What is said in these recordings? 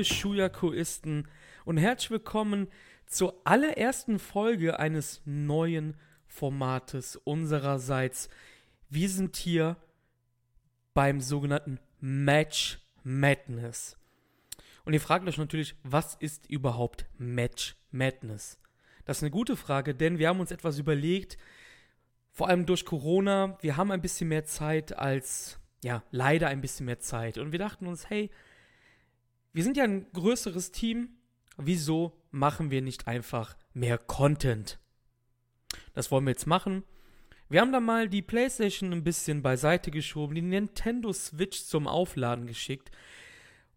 liebe Shuyakuisten und herzlich willkommen zur allerersten Folge eines neuen Formates unsererseits. Wir sind hier beim sogenannten Match Madness. Und ihr fragt euch natürlich, was ist überhaupt Match Madness? Das ist eine gute Frage, denn wir haben uns etwas überlegt, vor allem durch Corona, wir haben ein bisschen mehr Zeit als, ja, leider ein bisschen mehr Zeit. Und wir dachten uns, hey, wir sind ja ein größeres Team, wieso machen wir nicht einfach mehr Content? Das wollen wir jetzt machen. Wir haben da mal die PlayStation ein bisschen beiseite geschoben, die Nintendo Switch zum Aufladen geschickt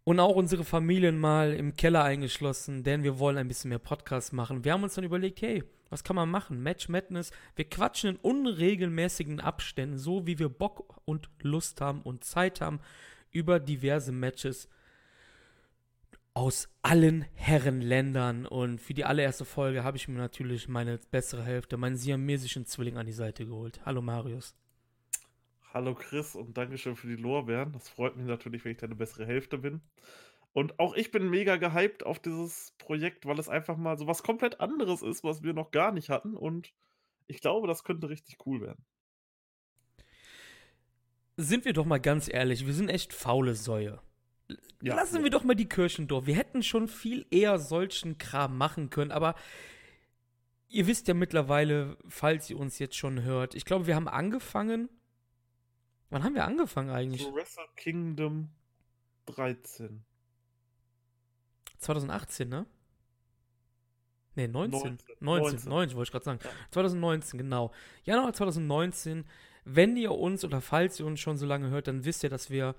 und auch unsere Familien mal im Keller eingeschlossen, denn wir wollen ein bisschen mehr Podcasts machen. Wir haben uns dann überlegt, hey, was kann man machen? Match Madness. Wir quatschen in unregelmäßigen Abständen, so wie wir Bock und Lust haben und Zeit haben, über diverse Matches aus allen Herrenländern. Und für die allererste Folge habe ich mir natürlich meine bessere Hälfte, meinen siamesischen Zwilling an die Seite geholt. Hallo Marius. Hallo Chris und Dankeschön für die Lorbeeren. Das freut mich natürlich, wenn ich deine bessere Hälfte bin. Und auch ich bin mega gehypt auf dieses Projekt, weil es einfach mal so was komplett anderes ist, was wir noch gar nicht hatten. Und ich glaube, das könnte richtig cool werden. Sind wir doch mal ganz ehrlich, wir sind echt faule Säue. Ja, Lassen wir doch mal die Kirchen durch. Wir hätten schon viel eher solchen Kram machen können, aber ihr wisst ja mittlerweile, falls ihr uns jetzt schon hört, ich glaube, wir haben angefangen. Wann haben wir angefangen eigentlich? So Wrestle Kingdom 13. 2018, ne? Ne, 19. 19. 19, 19, wollte ich gerade sagen. Ja. 2019, genau. Januar 2019. Wenn ihr uns oder falls ihr uns schon so lange hört, dann wisst ihr, dass wir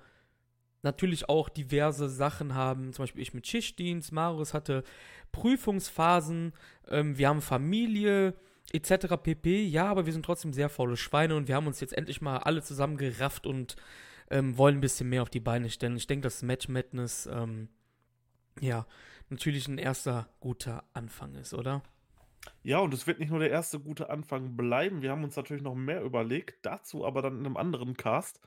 natürlich auch diverse Sachen haben. Zum Beispiel ich mit Schichtdienst, Marius hatte Prüfungsphasen, ähm, wir haben Familie etc. pp. Ja, aber wir sind trotzdem sehr faule Schweine und wir haben uns jetzt endlich mal alle zusammen gerafft und ähm, wollen ein bisschen mehr auf die Beine stellen. Ich denke, das Match Madness, ähm, ja, natürlich ein erster guter Anfang ist, oder? Ja, und es wird nicht nur der erste gute Anfang bleiben. Wir haben uns natürlich noch mehr überlegt, dazu aber dann in einem anderen Cast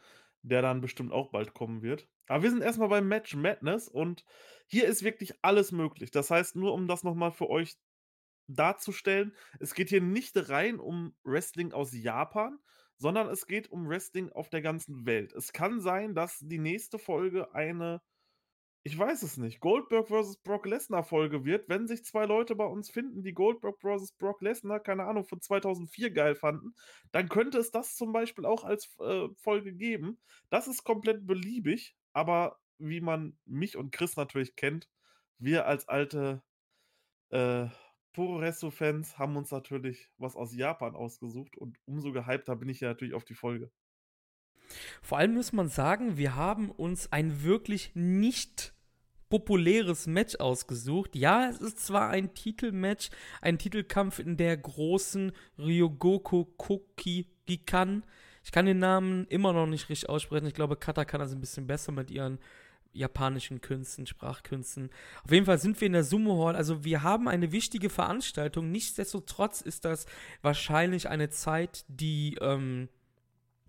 der dann bestimmt auch bald kommen wird. Aber wir sind erstmal beim Match Madness und hier ist wirklich alles möglich. Das heißt, nur um das nochmal für euch darzustellen, es geht hier nicht rein um Wrestling aus Japan, sondern es geht um Wrestling auf der ganzen Welt. Es kann sein, dass die nächste Folge eine ich weiß es nicht, Goldberg vs. Brock Lesnar Folge wird, wenn sich zwei Leute bei uns finden, die Goldberg vs. Brock Lesnar, keine Ahnung, von 2004 geil fanden, dann könnte es das zum Beispiel auch als äh, Folge geben. Das ist komplett beliebig, aber wie man mich und Chris natürlich kennt, wir als alte äh, Puroresso-Fans haben uns natürlich was aus Japan ausgesucht und umso gehypter bin ich ja natürlich auf die Folge. Vor allem muss man sagen, wir haben uns ein wirklich nicht populäres Match ausgesucht. Ja, es ist zwar ein Titelmatch, ein Titelkampf in der großen Ryogoku Koki Gikan. Ich kann den Namen immer noch nicht richtig aussprechen. Ich glaube, Kata kann das ein bisschen besser mit ihren japanischen Künsten, Sprachkünsten. Auf jeden Fall sind wir in der Sumo Hall. Also wir haben eine wichtige Veranstaltung. Nichtsdestotrotz ist das wahrscheinlich eine Zeit, die ähm,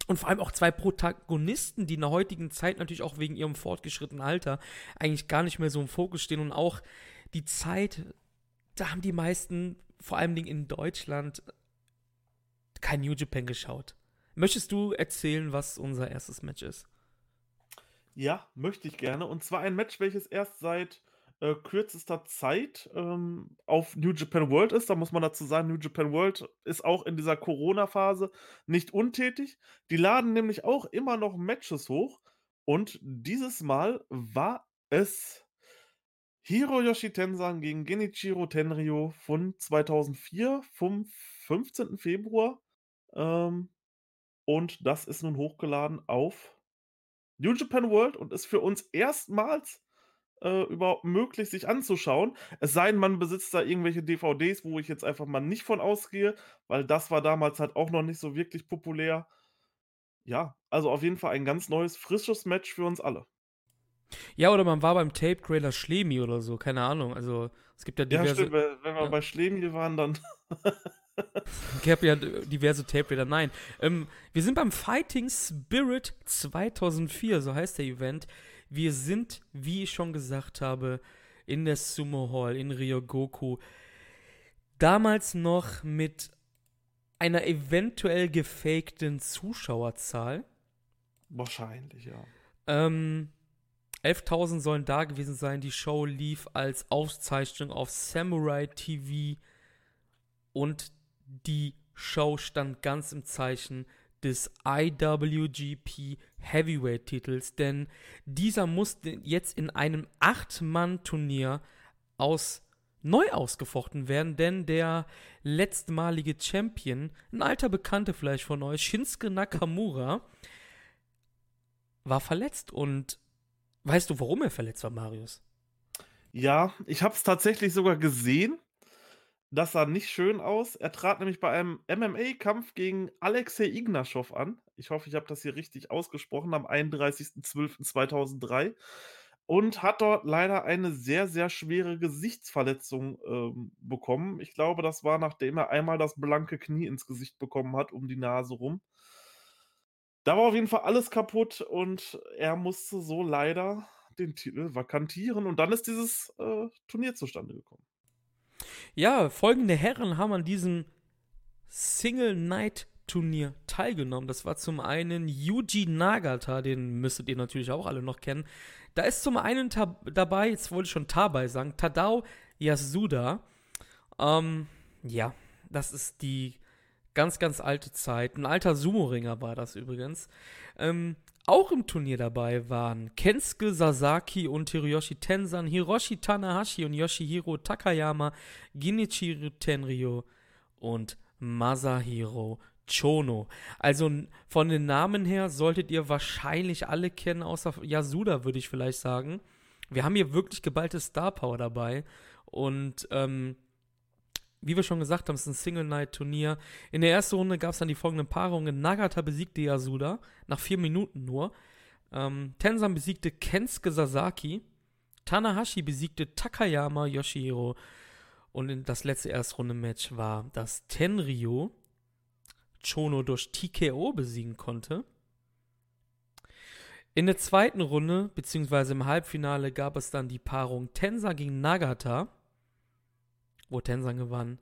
und vor allem auch zwei Protagonisten, die in der heutigen Zeit natürlich auch wegen ihrem fortgeschrittenen Alter eigentlich gar nicht mehr so im Fokus stehen und auch die Zeit, da haben die meisten, vor allem in Deutschland, kein New Japan geschaut. Möchtest du erzählen, was unser erstes Match ist? Ja, möchte ich gerne. Und zwar ein Match, welches erst seit äh, kürzester Zeit ähm, auf New Japan World ist. Da muss man dazu sagen, New Japan World ist auch in dieser Corona-Phase nicht untätig. Die laden nämlich auch immer noch Matches hoch. Und dieses Mal war es Hiroyoshi Tensan gegen Genichiro Tenryo von 2004 vom 15. Februar. Ähm, und das ist nun hochgeladen auf New Japan World und ist für uns erstmals äh, überhaupt möglich, sich anzuschauen. Es sei denn, man besitzt da irgendwelche DVDs, wo ich jetzt einfach mal nicht von ausgehe, weil das war damals halt auch noch nicht so wirklich populär. Ja, also auf jeden Fall ein ganz neues, frisches Match für uns alle. Ja, oder man war beim Tape Trailer Schlemi oder so, keine Ahnung. Also es gibt ja diverse. Ja, stimmt, wenn wir ja. bei Schlemi waren, dann. ich habe ja diverse Tape Trailer. Nein, ähm, wir sind beim Fighting Spirit 2004, so heißt der Event. Wir sind, wie ich schon gesagt habe, in der Sumo Hall in Ryogoku. Damals noch mit einer eventuell gefakten Zuschauerzahl. Wahrscheinlich, ja. Ähm, 11.000 sollen da gewesen sein. Die Show lief als Auszeichnung auf Samurai TV und die Show stand ganz im Zeichen des IWGP Heavyweight Titels, denn dieser musste jetzt in einem 8-Mann-Turnier aus neu ausgefochten werden, denn der letztmalige Champion, ein alter Bekannter vielleicht von euch, Shinsuke Nakamura, war verletzt und weißt du, warum er verletzt war, Marius? Ja, ich habe es tatsächlich sogar gesehen. Das sah nicht schön aus. Er trat nämlich bei einem MMA-Kampf gegen Alexei Ignaschow an. Ich hoffe, ich habe das hier richtig ausgesprochen, am 31.12.2003 und hat dort leider eine sehr, sehr schwere Gesichtsverletzung ähm, bekommen. Ich glaube, das war, nachdem er einmal das blanke Knie ins Gesicht bekommen hat, um die Nase rum. Da war auf jeden Fall alles kaputt und er musste so leider den Titel vakantieren und dann ist dieses äh, Turnier zustande gekommen. Ja, folgende Herren haben an diesem Single Night Turnier teilgenommen. Das war zum einen Yuji Nagata, den müsstet ihr natürlich auch alle noch kennen. Da ist zum einen dabei, jetzt wollte ich schon Tabai sagen, Tadao Yasuda. Ähm, ja, das ist die ganz, ganz alte Zeit. Ein alter Sumo-Ringer war das übrigens. Ähm, auch im Turnier dabei waren Kensuke Sasaki und Hiroyoshi Tensan, Hiroshi Tanahashi und Yoshihiro Takayama, Ginichiro Tenryo und Masahiro Chono. Also von den Namen her solltet ihr wahrscheinlich alle kennen, außer Yasuda, würde ich vielleicht sagen. Wir haben hier wirklich geballte Star Power dabei. Und ähm, wie wir schon gesagt haben, es ist ein Single-Night-Turnier. In der ersten Runde gab es dann die folgenden Paarungen. Nagata besiegte Yasuda nach vier Minuten nur. Ähm, Tensan besiegte Kensuke Sasaki. Tanahashi besiegte Takayama Yoshihiro. Und das letzte Erstrunde-Match war das Tenryo Chono durch TKO besiegen konnte. In der zweiten Runde, beziehungsweise im Halbfinale, gab es dann die Paarung Tensa gegen Nagata, wo Tensa gewann.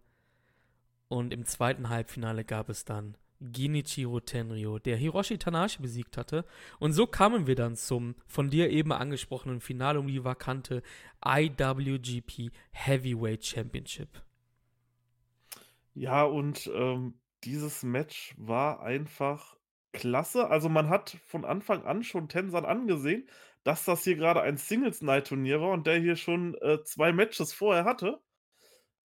Und im zweiten Halbfinale gab es dann Genichiro Tenryo, der Hiroshi Tanahashi besiegt hatte. Und so kamen wir dann zum von dir eben angesprochenen Finale um die vakante IWGP Heavyweight Championship. Ja, und ähm, dieses Match war einfach klasse. Also, man hat von Anfang an schon Tensan angesehen, dass das hier gerade ein Singles-Night-Turnier war und der hier schon, äh, 2 Matches vorher hatte.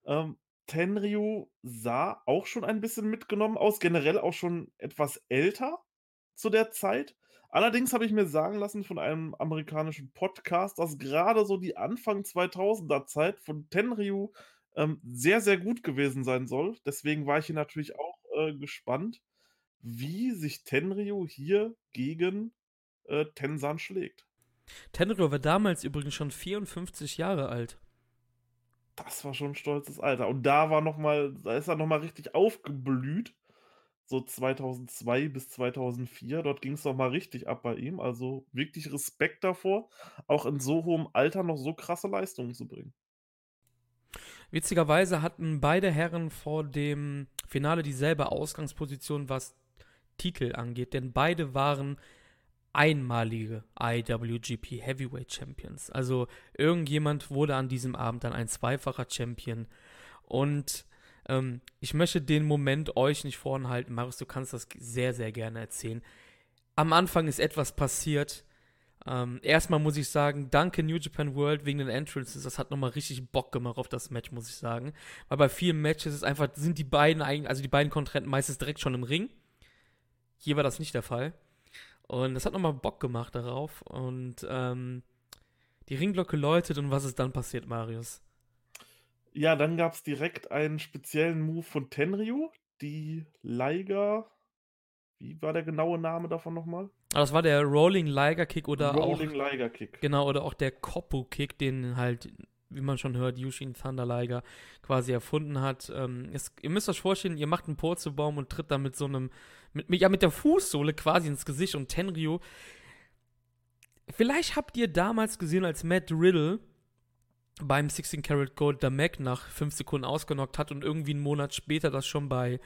Ähm, Tenryu sah auch schon ein bisschen mitgenommen aus, generell auch schon etwas älter zu der Zeit. Allerdings habe ich mir sagen lassen von einem amerikanischen Podcast, dass gerade so die Anfang 2000er Zeit von Tenryu, ähm, sehr, sehr gut gewesen sein soll. Deswegen war ich hier natürlich auch äh, gespannt, wie sich Tenryu hier gegen äh, Tensan schlägt. Tenryu war damals übrigens schon 54 Jahre alt. Das war schon ein stolzes Alter. Und da war noch mal, da ist er noch mal richtig aufgeblüht. So 2002 bis 2004. Dort ging es noch mal richtig ab bei ihm. Also wirklich Respekt davor, auch in so hohem Alter noch so krasse Leistungen zu bringen. Witzigerweise hatten beide Herren vor dem Finale dieselbe Ausgangsposition, was Titel angeht, denn beide waren einmalige IWGP Heavyweight Champions. Also irgendjemand wurde an diesem Abend dann ein zweifacher Champion. Und ähm, ich möchte den Moment euch nicht vorenthalten. Marius, du kannst das sehr, sehr gerne erzählen. Am Anfang ist etwas passiert, ähm, erstmal muss ich sagen, danke New Japan World wegen den Entrances. Das hat nochmal richtig Bock gemacht auf das Match, muss ich sagen. Weil bei vielen Matches ist einfach, sind die beiden also die beiden Kontrahenten meistens direkt schon im Ring. Hier war das nicht der Fall. Und das hat nochmal Bock gemacht darauf. Und ähm, die Ringglocke läutet und was ist dann passiert, Marius? Ja, dann gab es direkt einen speziellen Move von Tenryu, die Liger. Wie war der genaue Name davon nochmal? Ah, das war der Rolling Liger Kick oder Rolling auch. Liger Kick. Genau, oder auch der Koppu Kick, den halt, wie man schon hört, Yushin Thunder Liger quasi erfunden hat. Ähm, es, ihr müsst euch vorstellen, ihr macht einen Purzelbaum und tritt dann mit so einem, mit, ja, mit der Fußsohle quasi ins Gesicht und Tenryu. Vielleicht habt ihr damals gesehen, als Matt Riddle beim 16 Karat Gold der Mac nach 5 Sekunden ausgenockt hat und irgendwie einen Monat später das schon bei,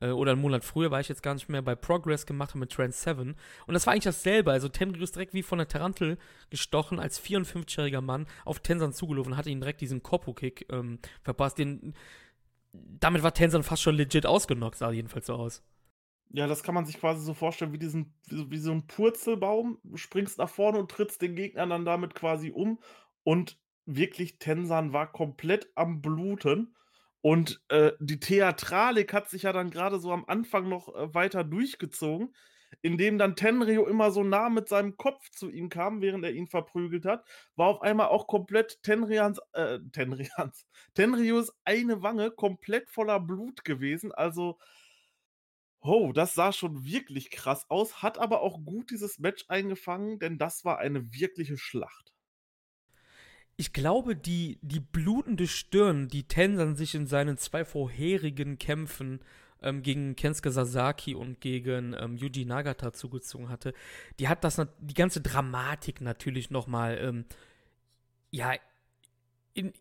äh, oder einen Monat früher, war ich jetzt gar nicht mehr, bei Progress gemacht hat mit Trans 7. Und das war eigentlich dasselbe. Also Tenryu ist direkt wie von der Tarantel gestochen, als 54-jähriger Mann auf Tensan zugelaufen und hatte ihn direkt diesen Koppo-Kick ähm, verpasst. Den, damit war Tensan fast schon legit ausgenockt, sah jedenfalls so aus. Ja, das kann man sich quasi so vorstellen wie diesen wie so 'n Purzelbaum. Du springst nach vorne und trittst den Gegner dann damit quasi um und wirklich Tensan war komplett am Bluten und, äh, die Theatralik hat sich ja dann grade so am Anfang noch, äh, weiter durchgezogen, indem dann Tenryo immer so nah mit seinem Kopf zu ihm kam, während er ihn verprügelt hat, war auf einmal auch komplett Tenryans äh, Tenryans Tenryos eine Wange komplett voller Blut gewesen. Also Oh, das sah schon wirklich krass aus, hat aber auch gut dieses Match eingefangen, denn das war eine wirkliche Schlacht. Ich glaube, die, die blutende Stirn, die Tensan sich in seinen zwei vorherigen Kämpfen ähm, gegen Kensuke Sasaki und gegen ähm, Yuji Nagata zugezogen hatte, die hat das, die ganze Dramatik natürlich nochmal, ähm, ja, in,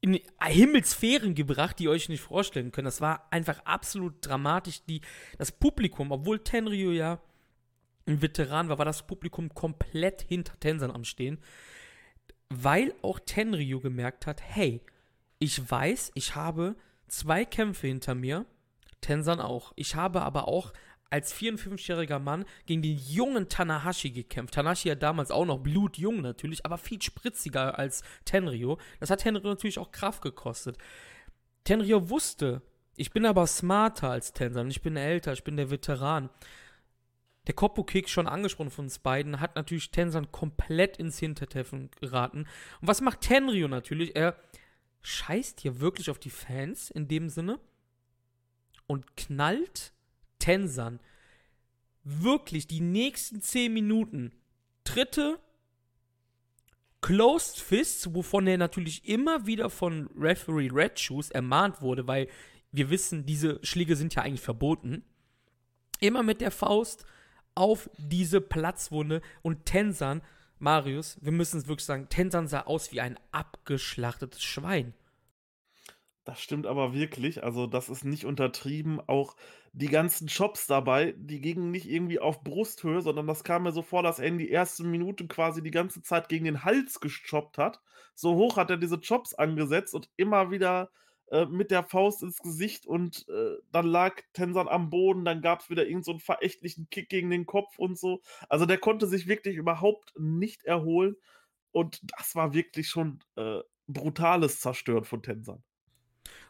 in Himmelsphären gebracht, die ihr euch nicht vorstellen könnt. Das war einfach absolut dramatisch. Die, das Publikum, obwohl Tenryu ja ein Veteran war, war das Publikum komplett hinter Tensan am Stehen, weil auch Tenryu gemerkt hat, hey, ich weiß, ich habe zwei Kämpfe hinter mir, Tensan auch. Ich habe aber auch als 54-jähriger Mann gegen den jungen Tanahashi gekämpft. Tanahashi ja damals auch noch blutjung natürlich, aber viel spritziger als Tenryo. Das hat Tenryo natürlich auch Kraft gekostet. Tenryo wusste, ich bin aber smarter als Tensan, ich bin älter, ich bin der Veteran. Der Koppo-Kick, schon angesprochen von uns beiden, hat natürlich Tensan komplett ins Hintertreffen geraten. Und was macht Tenryo natürlich? Er scheißt hier wirklich auf die Fans in dem Sinne und knallt Tensan wirklich die nächsten 10 Minuten dritte Closed Fists, wovon er natürlich immer wieder von Referee Red Shoes ermahnt wurde, weil wir wissen, diese Schläge sind ja eigentlich verboten. Immer mit der Faust auf diese Platzwunde und Tensan, Marius, wir müssen es wirklich sagen, Tensan sah aus wie ein abgeschlachtetes Schwein. Das stimmt aber wirklich. Also, das ist nicht untertrieben. Auch die ganzen Chops dabei, die gingen nicht irgendwie auf Brusthöhe, sondern das kam mir so vor, dass er in die erste Minute quasi die ganze Zeit gegen den Hals gechoppt hat. So hoch hat er diese Chops angesetzt und immer wieder äh, mit der Faust ins Gesicht und äh, dann lag Tensan am Boden, dann gab es wieder irgendeinen so verächtlichen Kick gegen den Kopf und so. Also der konnte sich wirklich überhaupt nicht erholen und das war wirklich schon äh, brutales Zerstören von Tensan.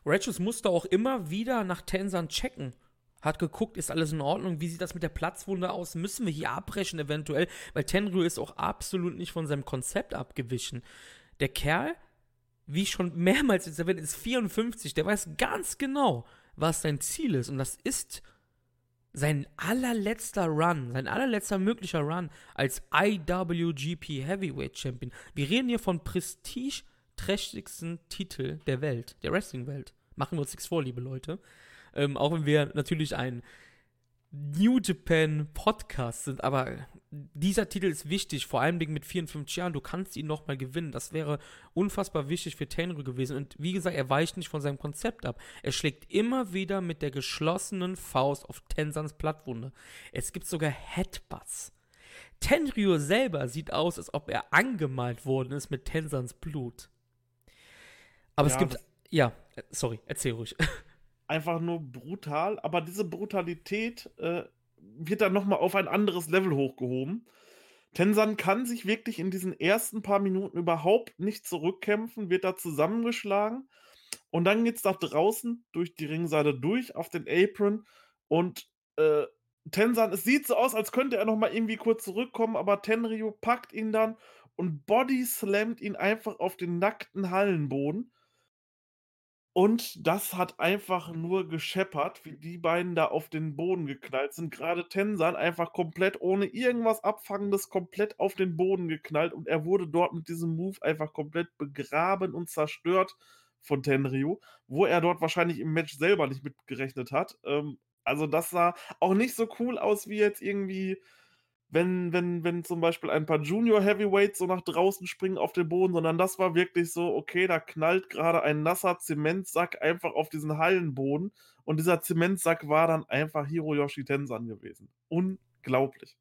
Ratchet musste auch immer wieder nach Tensan checken. Hat geguckt, ist alles in Ordnung? Wie sieht das mit der Platzwunde aus? Müssen wir hier abbrechen eventuell? Weil Tenryu ist auch absolut nicht von seinem Konzept abgewichen. Der Kerl, wie schon mehrmals jetzt erwähnt, ist 54. Der weiß ganz genau, was sein Ziel ist. Und das ist sein allerletzter Run, sein allerletzter möglicher Run als IWGP Heavyweight Champion. Wir reden hier von Prestige trächtigsten Titel der Welt, der Wrestling-Welt. Machen wir uns nichts vor, liebe Leute. Ähm, auch wenn wir natürlich ein New Japan Podcast sind, aber dieser Titel ist wichtig, vor allem mit 54 Jahren. Du kannst ihn nochmal gewinnen. Das wäre unfassbar wichtig für Tenryu gewesen. Und wie gesagt, er weicht nicht von seinem Konzept ab. Er schlägt immer wieder mit der geschlossenen Faust auf Tensans Plattwunde. Es gibt sogar Headbutts. Tenryu selber sieht aus, als ob er angemalt worden ist mit Tensans Blut. Aber ja, es gibt. Ja, sorry, erzähl ruhig. Einfach nur brutal, aber diese Brutalität äh, wird dann nochmal auf ein anderes Level hochgehoben. Tensan kann sich wirklich in diesen ersten paar Minuten überhaupt nicht zurückkämpfen, wird da zusammengeschlagen und dann geht es da draußen durch die Ringseite durch auf den Apron und äh, Tensan, es sieht so aus, als könnte er nochmal irgendwie kurz zurückkommen, aber Tenryu packt ihn dann und body slammt ihn einfach auf den nackten Hallenboden. Und das hat einfach nur gescheppert, wie die beiden da auf den Boden geknallt sind. Gerade Tensan einfach komplett ohne irgendwas Abfangendes komplett auf den Boden geknallt und er wurde dort mit diesem Move einfach komplett begraben und zerstört von Tenryu, wo er dort wahrscheinlich im Match selber nicht mitgerechnet hat. Ähm, also das sah auch nicht so cool aus wie jetzt irgendwie wenn, wenn, wenn zum Beispiel ein paar Junior Heavyweights so nach draußen springen auf den Boden, sondern das war wirklich so, okay, da knallt gerade ein nasser Zementsack einfach auf diesen Hallenboden und dieser Zementsack war dann einfach Hiroyoshi Tensan gewesen. Unglaublich.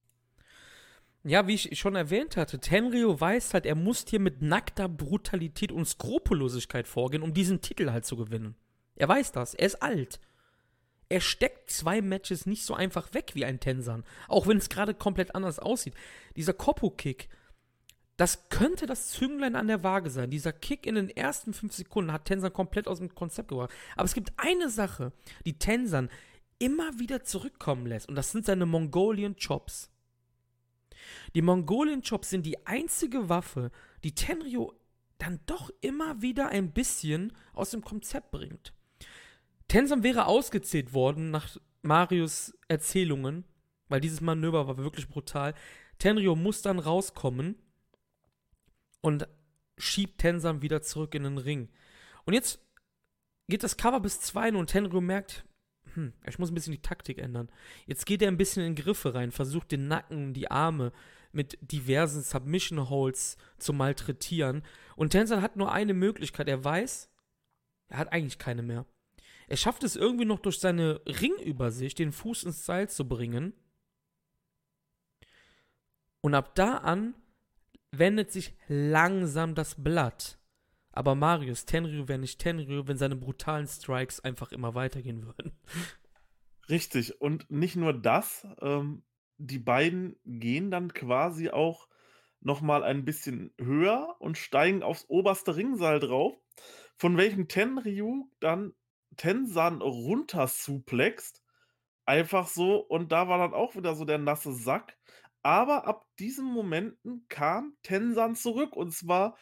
Ja, wie ich schon erwähnt hatte, Tenryo weiß halt, er muss hier mit nackter Brutalität und Skrupellosigkeit vorgehen, um diesen Titel halt zu gewinnen. Er weiß das, er ist alt er steckt zwei Matches nicht so einfach weg wie ein Tensan. Auch wenn es gerade komplett anders aussieht. Dieser Koppo-Kick, das könnte das Zünglein an der Waage sein. Dieser Kick in den ersten fünf Sekunden hat Tensan komplett aus dem Konzept gebracht. Aber es gibt eine Sache, die Tensan immer wieder zurückkommen lässt. Und das sind seine Mongolian Chops. Die Mongolian Chops sind die einzige Waffe, die Tenryo dann doch immer wieder ein bisschen aus dem Konzept bringt. Tensam wäre ausgezählt worden nach Marius Erzählungen, weil dieses Manöver war wirklich brutal. Tenryo muss dann rauskommen und schiebt Tensam wieder zurück in den Ring. Und jetzt geht das Cover bis 2 und Tenryo merkt, hm, ich muss ein bisschen die Taktik ändern. Jetzt geht er ein bisschen in Griffe rein, versucht den Nacken, die Arme mit diversen Submission Holds zu malträtieren. Und Tenzan hat nur eine Möglichkeit. Er weiß, er hat eigentlich keine mehr. Er schafft es irgendwie noch durch seine Ringübersicht, den Fuß ins Seil zu bringen. Und ab da an wendet sich langsam das Blatt. Aber Marius, Tenryu wäre nicht Tenryu, wenn seine brutalen Strikes einfach immer weitergehen würden. Richtig. Und nicht nur das, ähm, die beiden gehen dann quasi auch noch mal ein bisschen höher und steigen aufs oberste Ringseil drauf, von welchem Tenryu dann Tensan runtersuplext. Einfach so. Und da war dann auch wieder so der nasse Sack. Aber ab diesen Momenten kam Tensan zurück. Und zwar,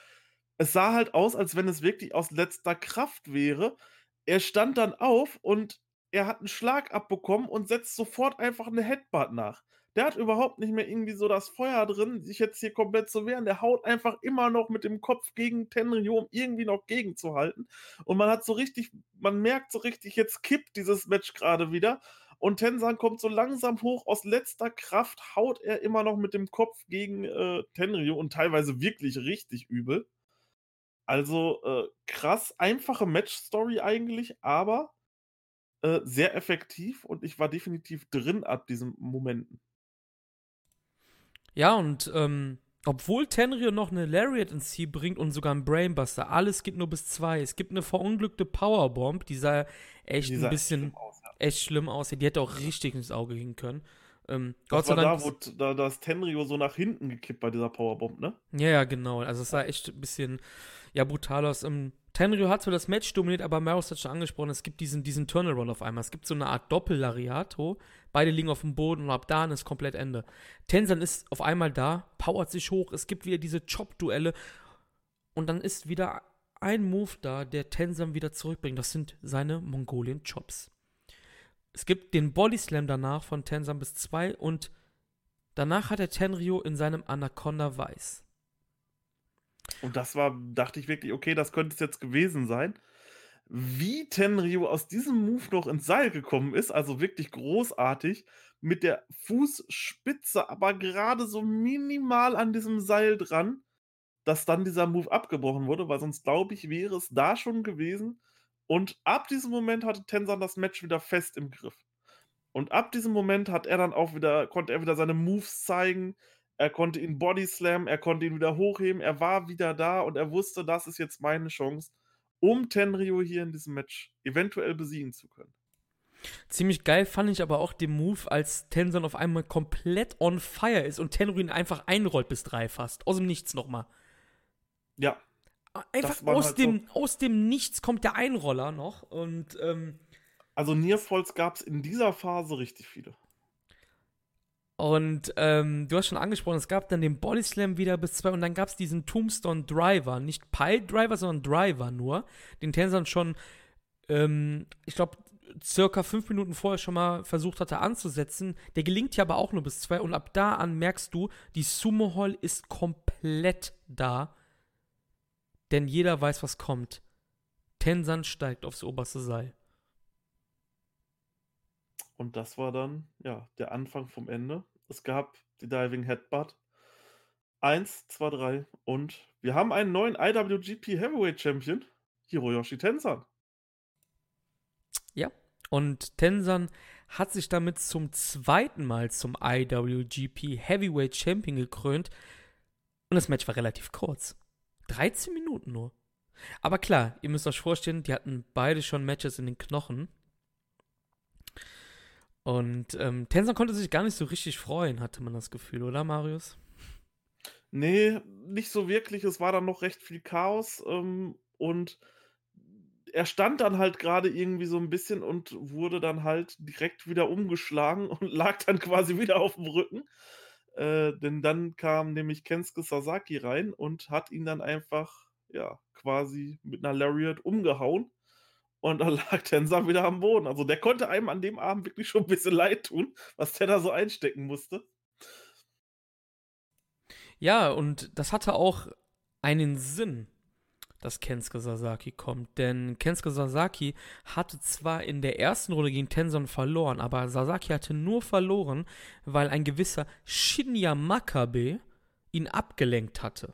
es sah halt aus, als wenn es wirklich aus letzter Kraft wäre. Er stand dann auf und er hat einen Schlag abbekommen und setzt sofort einfach eine Headbutt nach. Der hat überhaupt nicht mehr irgendwie so das Feuer drin, sich jetzt hier komplett zu wehren. Der haut einfach immer noch mit dem Kopf gegen Tenryu, um irgendwie noch gegenzuhalten. Und man hat so richtig, man merkt so richtig, jetzt kippt dieses Match gerade wieder. Und Tensan kommt so langsam hoch aus letzter Kraft, haut er immer noch mit dem Kopf gegen äh, Tenryu und teilweise wirklich richtig übel. Also äh, krass, einfache Match-Story eigentlich, aber äh, sehr effektiv und ich war definitiv drin ab diesen Momenten. Ja, und ähm, obwohl Tenryo noch eine Lariat ins Ziel bringt und sogar einen Brainbuster, alles geht nur bis zwei. Es gibt eine verunglückte Powerbomb, die sah echt die sah ein bisschen schlimm aus, ja. echt schlimm aussieht. Die hätte auch richtig ins Auge gehen können. Ähm, Gott sei Dank. Da, wo da, das Tenryo so nach hinten gekippt bei dieser Powerbomb, ne? Ja, ja, genau. Also es sah echt ein bisschen ja, brutal aus. Ähm, Tenryu hat zwar das Match dominiert, aber Maros hat schon angesprochen, es gibt diesen, diesen Turnaround auf einmal. Es gibt so eine Art Doppel-Lariato. Beide liegen auf dem Boden und ab da ist komplett Ende. Tensan ist auf einmal da, powert sich hoch, es gibt wieder diese Chop-Duelle und dann ist wieder ein Move da, der Tensan wieder zurückbringt. Das sind seine Mongolian Chops. Es gibt den Body Slam danach von Tensan bis 2 und danach hat er Tenryu in seinem Anaconda Weiß. Und das war, dachte ich wirklich, okay, das könnte es jetzt gewesen sein. Wie Tenryu aus diesem Move noch ins Seil gekommen ist, also wirklich großartig, mit der Fußspitze aber gerade so minimal an diesem Seil dran, dass dann dieser Move abgebrochen wurde, weil sonst glaube ich, wäre es da schon gewesen. Und ab diesem Moment hatte Tensan das Match wieder fest im Griff. Und ab diesem Moment hat er dann auch wieder, konnte er wieder seine Moves zeigen, er konnte ihn Bodyslam, er konnte ihn wieder hochheben, er war wieder da und er wusste, das ist jetzt meine Chance, um Tenryu hier in diesem Match eventuell besiegen zu können. Ziemlich geil fand ich aber auch den Move, als Tensan auf einmal komplett on fire ist und Tenryu ihn einfach einrollt bis drei fast. Aus dem Nichts nochmal. Ja. Einfach aus, halt dem, so aus dem Nichts kommt der Einroller noch und ähm, Also Nearfalls gab es in dieser Phase richtig viele. Und ähm, du hast schon angesprochen, es gab dann den Body Slam wieder bis zwei und dann gab es diesen Tombstone Driver, nicht Pile Driver, sondern Driver nur, den Tensan schon, ähm, ich glaube, circa fünf Minuten vorher schon mal versucht hatte anzusetzen. Der gelingt ja aber auch nur bis zwei und ab da an merkst du, die Sumo Hall ist komplett da, denn jeder weiß, was kommt. Tensan steigt aufs oberste Seil. Und das war dann, ja, der Anfang vom Ende. Es gab die Diving Headbutt. Eins, zwei, drei und wir haben einen neuen IWGP Heavyweight Champion, Hiroyoshi Tenzan. Ja, und Tenzan hat sich damit zum zweiten Mal zum IWGP Heavyweight Champion gekrönt. Und das Match war relativ kurz. 13 Minuten nur. Aber klar, ihr müsst euch vorstellen, die hatten beide schon Matches in den Knochen. Und ähm, Tenzan konnte sich gar nicht so richtig freuen, hatte man das Gefühl, oder Marius? Nee, nicht so wirklich. Es war dann noch recht viel Chaos. Ähm, und er stand dann halt gerade irgendwie so ein bisschen und wurde dann halt direkt wieder umgeschlagen und lag dann quasi wieder auf dem Rücken. Äh, denn dann kam nämlich Kensuke Sasaki rein und hat ihn dann einfach, ja, quasi mit einer Lariat umgehauen. Und dann lag Tensar wieder am Boden. Also der konnte einem an dem Abend wirklich schon ein bisschen leid tun, was der da so einstecken musste. Ja, und das hatte auch einen Sinn, dass Kensuke Sasaki kommt. Denn Kensuke Sasaki hatte zwar in der ersten Runde gegen Tenzon verloren, aber Sasaki hatte nur verloren, weil ein gewisser Shinya Makabe ihn abgelenkt hatte.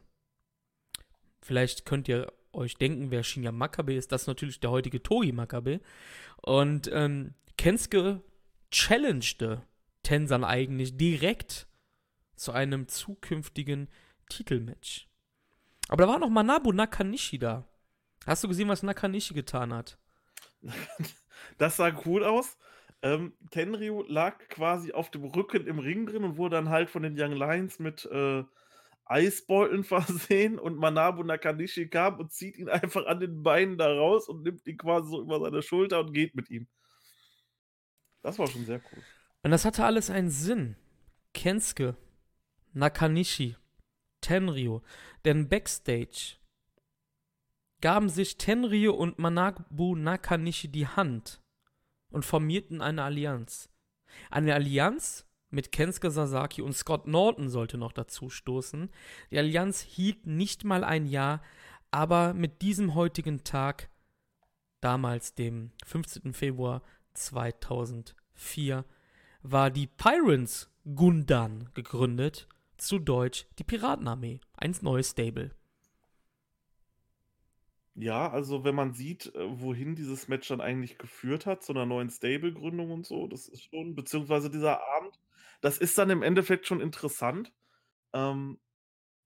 Vielleicht könnt ihr euch denken, wer Shinya Makabe ist. Das ist natürlich der heutige Togi Makabe. Und ähm, Kensuke challengete Tenzan eigentlich direkt zu einem zukünftigen Titelmatch. Aber da war noch Manabu Nakanishi da. Hast du gesehen, was Nakanishi getan hat? Das sah cool aus. Ähm, Tenryu lag quasi auf dem Rücken im Ring drin und wurde dann halt von den Young Lions mit äh, Eisbeuteln versehen und Manabu Nakanishi kam und zieht ihn einfach an den Beinen da raus und nimmt ihn quasi so über seine Schulter und geht mit ihm. Das war schon sehr cool. Und das hatte alles einen Sinn. Kensuke Nakanishi, Tenryu. Denn backstage gaben sich Tenryu und Manabu Nakanishi die Hand und formierten eine Allianz. Eine Allianz mit Kensuke Sasaki und Scott Norton sollte noch dazu stoßen. Die Allianz hielt nicht mal ein Jahr, aber mit diesem heutigen Tag, damals dem 15. Februar 2004, war die Pirates Gundan gegründet zu Deutsch die Piratenarmee, ein neues Stable. Ja, also wenn man sieht, äh, wohin dieses Match dann eigentlich geführt hat, zu einer neuen Stable-Gründung und so, das ist schon, beziehungsweise dieser Abend, das ist dann im Endeffekt schon interessant, ähm,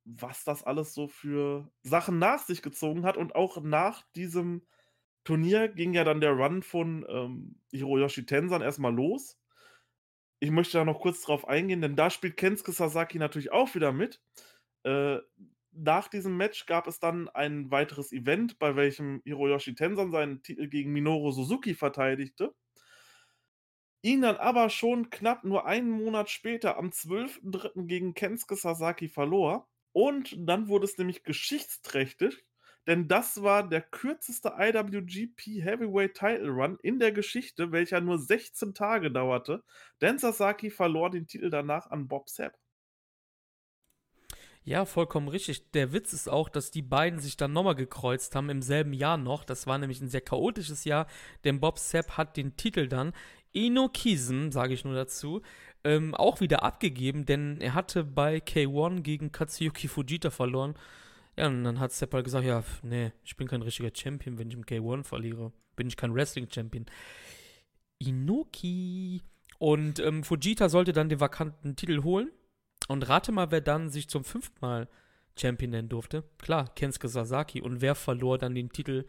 was das alles so für Sachen nach sich gezogen hat. Und auch nach diesem Turnier ging ja dann der Run von ähm, Hiroyoshi Tensan erstmal los ich möchte da noch kurz drauf eingehen, denn da spielt Kensuke Sasaki natürlich auch wieder mit. Äh, nach diesem Match gab es dann ein weiteres Event, bei welchem Hiroyoshi Tensan seinen Titel gegen Minoru Suzuki verteidigte. Ihn dann aber schon knapp nur einen Monat später am 12.03. gegen Kensuke Sasaki verlor. Und dann wurde es nämlich geschichtsträchtig, denn das war der kürzeste IWGP Heavyweight Title Run in der Geschichte, welcher nur 16 Tage dauerte, denn Sasaki verlor den Titel danach an Bob Sapp. Ja, vollkommen richtig. Der Witz ist auch, dass die beiden sich dann nochmal gekreuzt haben im selben Jahr noch. Das war nämlich ein sehr chaotisches Jahr, denn Bob Sapp hat den Titel dann Inokism, sage ich nur dazu, ähm, auch wieder abgegeben, denn er hatte bei K1 gegen Katsuyuki Fujita verloren. Ja, und dann hat Sepp halt gesagt, ja, nee, ich bin kein richtiger Champion, wenn ich im K1 verliere. Bin ich kein Wrestling-Champion. Inoki. Und ähm, Fujita sollte dann den vakanten Titel holen. Und rate mal, wer dann sich zum fünften Mal Champion nennen durfte. Klar, Kensuke Sasaki. Und wer verlor dann den Titel,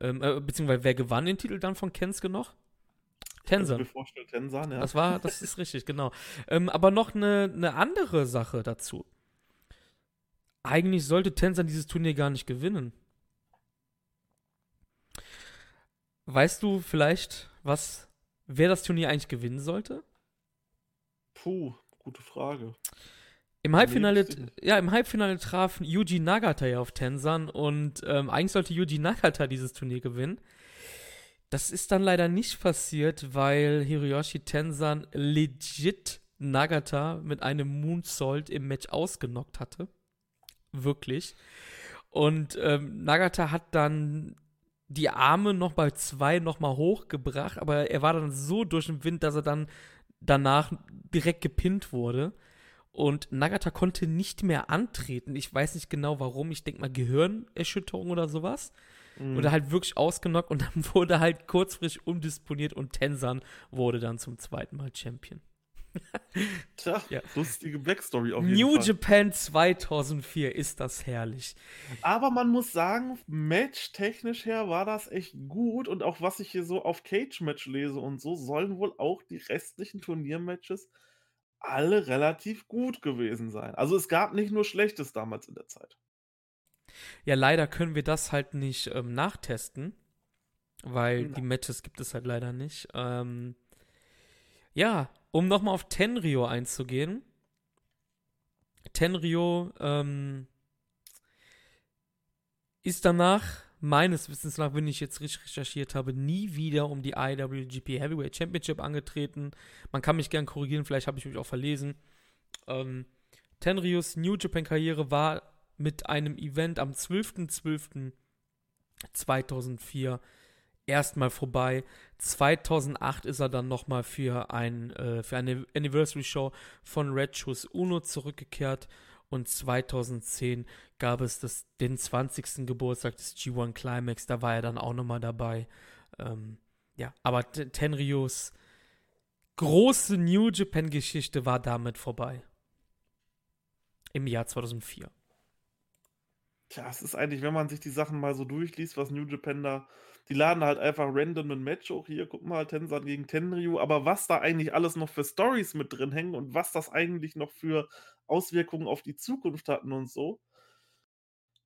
ähm, äh, beziehungsweise wer gewann den Titel dann von Kensuke noch? Tensan. Tensan, ja. Das war, das ist richtig, genau. Ähm, aber noch eine, eine andere Sache dazu eigentlich sollte Tenzan dieses Turnier gar nicht gewinnen. Weißt du vielleicht, was, wer das Turnier eigentlich gewinnen sollte? Puh, gute Frage. Im Halbfinale, ja, im Halbfinale traf Yuji Nagata ja auf Tenzan und ähm, eigentlich sollte Yuji Nagata dieses Turnier gewinnen. Das ist dann leider nicht passiert, weil Hiroyoshi Tenzan legit Nagata mit einem Moonsault im Match ausgenockt hatte wirklich. Und ähm, Nagata hat dann die Arme noch bei zwei nochmal hochgebracht, aber er war dann so durch den Wind, dass er dann danach direkt gepinnt wurde. Und Nagata konnte nicht mehr antreten. Ich weiß nicht genau warum. Ich denke mal Gehirnerschütterung oder sowas. Mhm. Oder halt wirklich ausgenockt und dann wurde halt kurzfristig umdisponiert und Tensan wurde dann zum zweiten Mal Champion. Tja, ja. lustige Backstory auf jeden New Fall. Japan 2004 ist das herrlich. Aber man muss sagen, matchtechnisch her war das echt gut und auch was ich hier so auf Cage-Match lese und so, sollen wohl auch die restlichen Turniermatches alle relativ gut gewesen sein. Also es gab nicht nur Schlechtes damals in der Zeit. Ja, leider können wir das halt nicht ähm, nachtesten, weil die Matches gibt es halt leider nicht. Ähm, ja, um nochmal auf Tenrio einzugehen. Tenrio ähm, ist danach, meines Wissens nach, wenn ich jetzt richtig recherchiert habe, nie wieder um die IWGP Heavyweight Championship angetreten. Man kann mich gern korrigieren, vielleicht habe ich mich auch verlesen. Ähm, Tenrios New Japan Karriere war mit einem Event am 12.12.2004 erstmal vorbei. 2008 ist er dann nochmal für, ein, äh, für eine Anniversary Show von Red Shoes Uno zurückgekehrt. Und 2010 gab es das, den 20. Geburtstag des G1 Climax. Da war er dann auch nochmal dabei. Ähm, ja, aber Tenryos große New Japan-Geschichte war damit vorbei. Im Jahr 2004. Tja, es ist eigentlich, wenn man sich die Sachen mal so durchliest, was New Japan da die laden halt einfach random ein Match hoch. Hier, guck mal, Tensan gegen Tenryu. Aber was da eigentlich alles noch für Stories mit drin hängen und was das eigentlich noch für Auswirkungen auf die Zukunft hatten und so.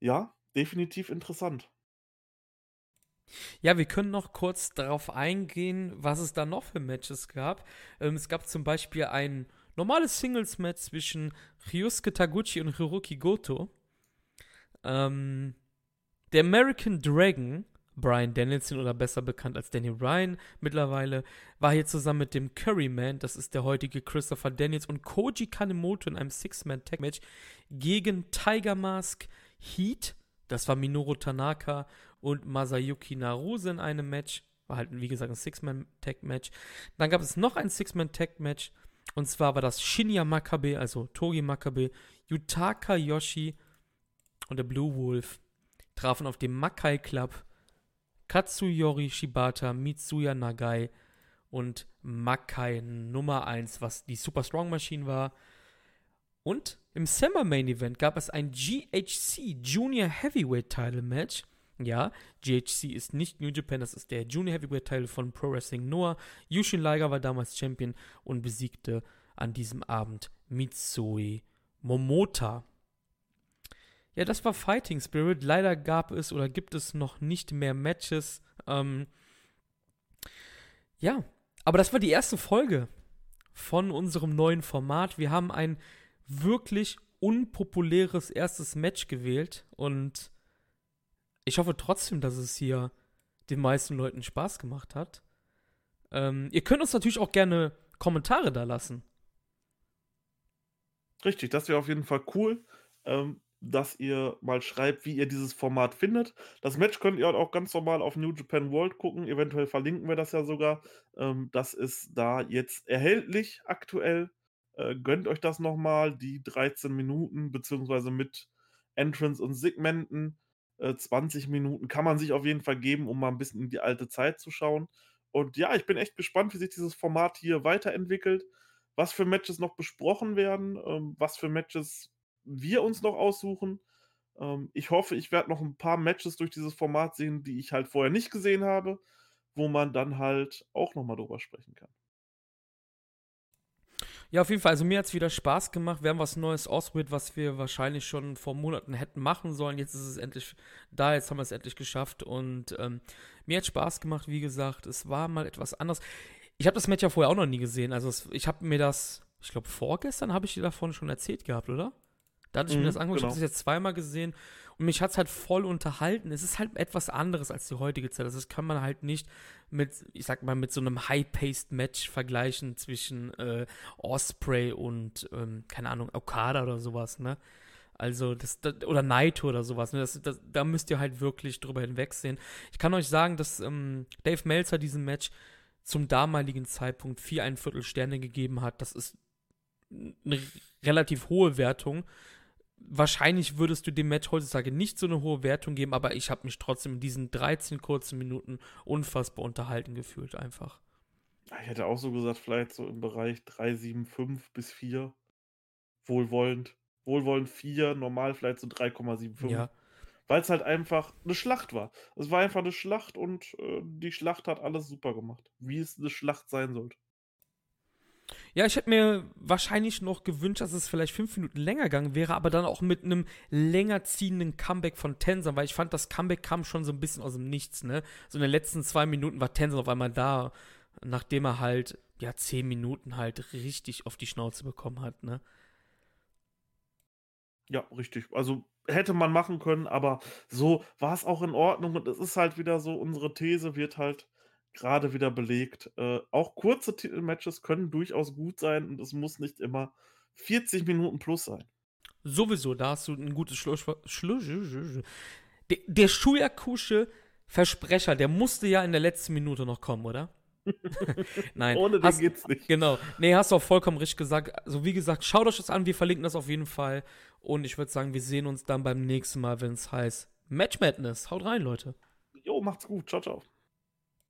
Ja, definitiv interessant. Ja, wir können noch kurz darauf eingehen, was es da noch für Matches gab. Ähm, es gab zum Beispiel ein normales Singles-Match zwischen Ryusuke Taguchi und Hiroki Goto. Ähm, der American Dragon Brian Danielson oder besser bekannt als Danny Ryan mittlerweile, war hier zusammen mit dem Curryman, das ist der heutige Christopher Daniels, und Koji Kanemoto in einem Six-Man-Tag-Match gegen Tiger Mask, Heat, das war Minoru Tanaka und Masayuki Naruse in einem Match. War halt, wie gesagt, ein Six-Man-Tag-Match. Dann gab es noch ein Six-Man-Tag-Match. Und zwar war das Shinya Makabe, also Togi Makabe, Yutaka Yoshi und der Blue Wolf trafen auf dem Makai Club Katsuyori Shibata, Mitsuya Nagai und Makai Nummer 1, was die Super Strong Machine war. Und im Summer Main Event gab es ein GHC Junior Heavyweight Title Match. Ja, GHC ist nicht New Japan, das ist der Junior Heavyweight Title von Pro Wrestling Noah. Yushin Liger war damals Champion und besiegte an diesem Abend Mitsui Momota. Ja, das war Fighting Spirit. Leider gab es oder gibt es noch nicht mehr Matches. Ähm, ja, aber das war die erste Folge von unserem neuen Format. Wir haben ein wirklich unpopuläres erstes Match gewählt und ich hoffe trotzdem, dass es hier den meisten Leuten Spaß gemacht hat. Ähm, ihr könnt uns natürlich auch gerne Kommentare da lassen. Richtig, das wäre auf jeden Fall cool. Ähm, dass ihr mal schreibt, wie ihr dieses Format findet. Das Match könnt ihr auch ganz normal auf New Japan World gucken. Eventuell verlinken wir das ja sogar. Ähm, das ist da jetzt erhältlich aktuell. Äh, gönnt euch das nochmal, die 13 Minuten, beziehungsweise mit Entrance und Segmenten. Äh, 20 Minuten kann man sich auf jeden Fall geben, um mal ein bisschen in die alte Zeit zu schauen. Und ja, ich bin echt gespannt, wie sich dieses Format hier weiterentwickelt, was für Matches noch besprochen werden, ähm, was für Matches wir uns noch aussuchen. Ähm, ich hoffe, ich werde noch ein paar Matches durch dieses Format sehen, die ich halt vorher nicht gesehen habe, wo man dann halt auch nochmal drüber sprechen kann. Ja, auf jeden Fall. Also mir hat es wieder Spaß gemacht. Wir haben was Neues ausprobiert, was wir wahrscheinlich schon vor Monaten hätten machen sollen. Jetzt ist es endlich da, jetzt haben wir es endlich geschafft. Und ähm, mir hat Spaß gemacht, wie gesagt. Es war mal etwas anders. Ich habe das Match ja vorher auch noch nie gesehen. Also es, ich habe mir das, ich glaube vorgestern habe ich dir davon schon erzählt gehabt, oder? Da hatte ich mhm, mir das angeguckt, genau. ich habe es jetzt zweimal gesehen und mich hat es halt voll unterhalten. Es ist halt etwas anderes als die heutige Zeit. Also das kann man halt nicht mit, ich sag mal, mit so einem High-Paced-Match vergleichen zwischen äh, Osprey und, ähm, keine Ahnung, Okada oder sowas, ne? Also, das, das, oder Naito oder sowas. Ne? Das, das, da müsst ihr halt wirklich drüber hinwegsehen. Ich kann euch sagen, dass ähm, Dave Meltzer diesem Match zum damaligen Zeitpunkt vier ein Viertel Sterne gegeben hat. Das ist eine relativ hohe Wertung. Wahrscheinlich würdest du dem Match heutzutage nicht so eine hohe Wertung geben, aber ich habe mich trotzdem in diesen 13 kurzen Minuten unfassbar unterhalten gefühlt einfach. Ich hätte auch so gesagt, vielleicht so im Bereich 3,75 bis 4. Wohlwollend. Wohlwollend 4, normal vielleicht so 3,75. Ja. Weil es halt einfach eine Schlacht war. Es war einfach eine Schlacht und äh, die Schlacht hat alles super gemacht. Wie es eine Schlacht sein sollte. Ja, ich hätte mir wahrscheinlich noch gewünscht, dass es vielleicht fünf Minuten länger gegangen wäre, aber dann auch mit einem länger ziehenden Comeback von Tenzan, weil ich fand, das Comeback kam schon so ein bisschen aus dem Nichts, ne? So in den letzten zwei Minuten war Tenzan auf einmal da, nachdem er halt, ja, zehn Minuten halt richtig auf die Schnauze bekommen hat, ne? Ja, richtig. Also hätte man machen können, aber so war es auch in Ordnung und es ist halt wieder so, unsere These wird halt gerade wieder belegt. Äh, auch kurze Titelmatches können durchaus gut sein und es muss nicht immer 40 Minuten plus sein. Sowieso, da hast du ein gutes Schluss. Schluss der, der Schuyakusche Versprecher, der musste ja in der letzten Minute noch kommen, oder? Nein. Ohne den hast, geht's nicht. Genau. Nee, hast du auch vollkommen richtig gesagt. Also, wie gesagt, schaut euch das an. Wir verlinken das auf jeden Fall. Und ich würde sagen, wir sehen uns dann beim nächsten Mal, wenn es heißt Match Madness. Haut rein, Leute. Jo, macht's gut. Ciao, ciao.